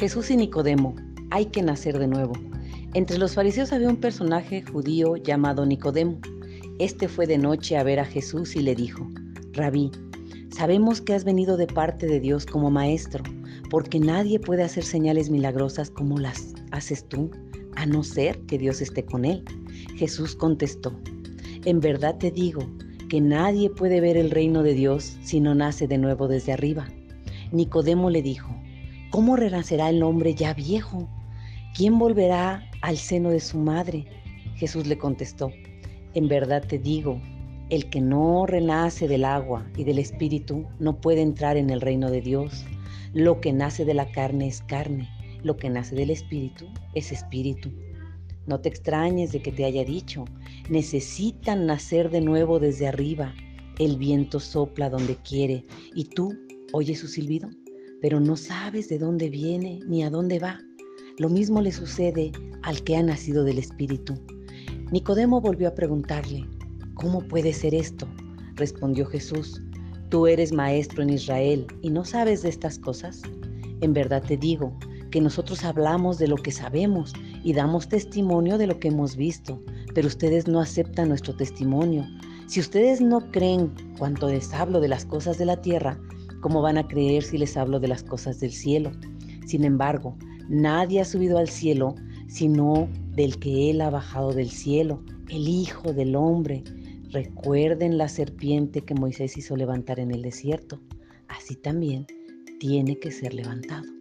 Jesús y Nicodemo, hay que nacer de nuevo. Entre los fariseos había un personaje judío llamado Nicodemo. Este fue de noche a ver a Jesús y le dijo, Rabí, sabemos que has venido de parte de Dios como maestro, porque nadie puede hacer señales milagrosas como las haces tú, a no ser que Dios esté con él. Jesús contestó, en verdad te digo que nadie puede ver el reino de Dios si no nace de nuevo desde arriba. Nicodemo le dijo, ¿Cómo renacerá el hombre ya viejo? ¿Quién volverá al seno de su madre? Jesús le contestó, en verdad te digo, el que no renace del agua y del espíritu no puede entrar en el reino de Dios. Lo que nace de la carne es carne, lo que nace del espíritu es espíritu. No te extrañes de que te haya dicho, necesitan nacer de nuevo desde arriba. El viento sopla donde quiere y tú oyes su silbido pero no sabes de dónde viene ni a dónde va. Lo mismo le sucede al que ha nacido del Espíritu. Nicodemo volvió a preguntarle, ¿cómo puede ser esto? Respondió Jesús, tú eres maestro en Israel y no sabes de estas cosas. En verdad te digo que nosotros hablamos de lo que sabemos y damos testimonio de lo que hemos visto, pero ustedes no aceptan nuestro testimonio. Si ustedes no creen cuando les hablo de las cosas de la tierra, ¿Cómo van a creer si les hablo de las cosas del cielo? Sin embargo, nadie ha subido al cielo sino del que Él ha bajado del cielo, el Hijo del Hombre. Recuerden la serpiente que Moisés hizo levantar en el desierto. Así también tiene que ser levantado.